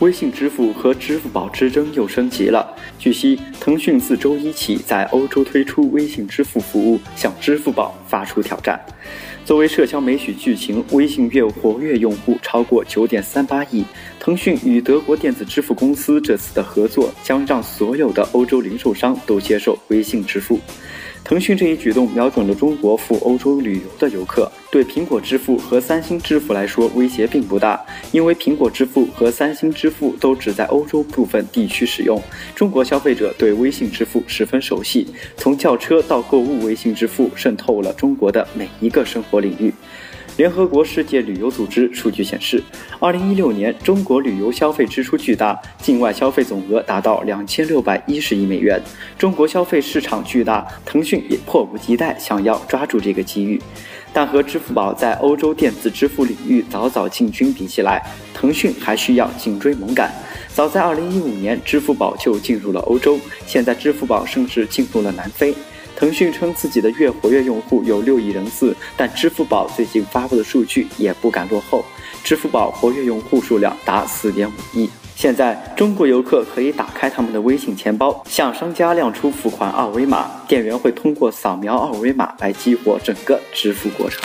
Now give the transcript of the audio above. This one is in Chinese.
微信支付和支付宝之争又升级了。据悉，腾讯自周一起在欧洲推出微信支付服务，向支付宝发出挑战。作为社交媒体巨擎，微信月活跃用户超过九点三八亿。腾讯与德国电子支付公司这次的合作，将让所有的欧洲零售商都接受微信支付。腾讯这一举动瞄准了中国赴欧洲旅游的游客，对苹果支付和三星支付来说威胁并不大，因为苹果支付和三星支付都只在欧洲部分地区使用。中国消费者对微信支付十分熟悉，从轿车到购物，微信支付渗透了中国的每一个生活领域。联合国世界旅游组织数据显示，二零一六年中国旅游消费支出巨大，境外消费总额达到两千六百一十亿美元。中国消费市场巨大，腾讯也迫不及待想要抓住这个机遇。但和支付宝在欧洲电子支付领域早早进军比起来，腾讯还需要紧追猛赶。早在二零一五年，支付宝就进入了欧洲，现在支付宝甚至进入了南非。腾讯称自己的月活跃用户有六亿人次，但支付宝最近发布的数据也不敢落后，支付宝活跃用户数量达四点五亿。现在，中国游客可以打开他们的微信钱包，向商家亮出付款二维码，店员会通过扫描二维码来激活整个支付过程。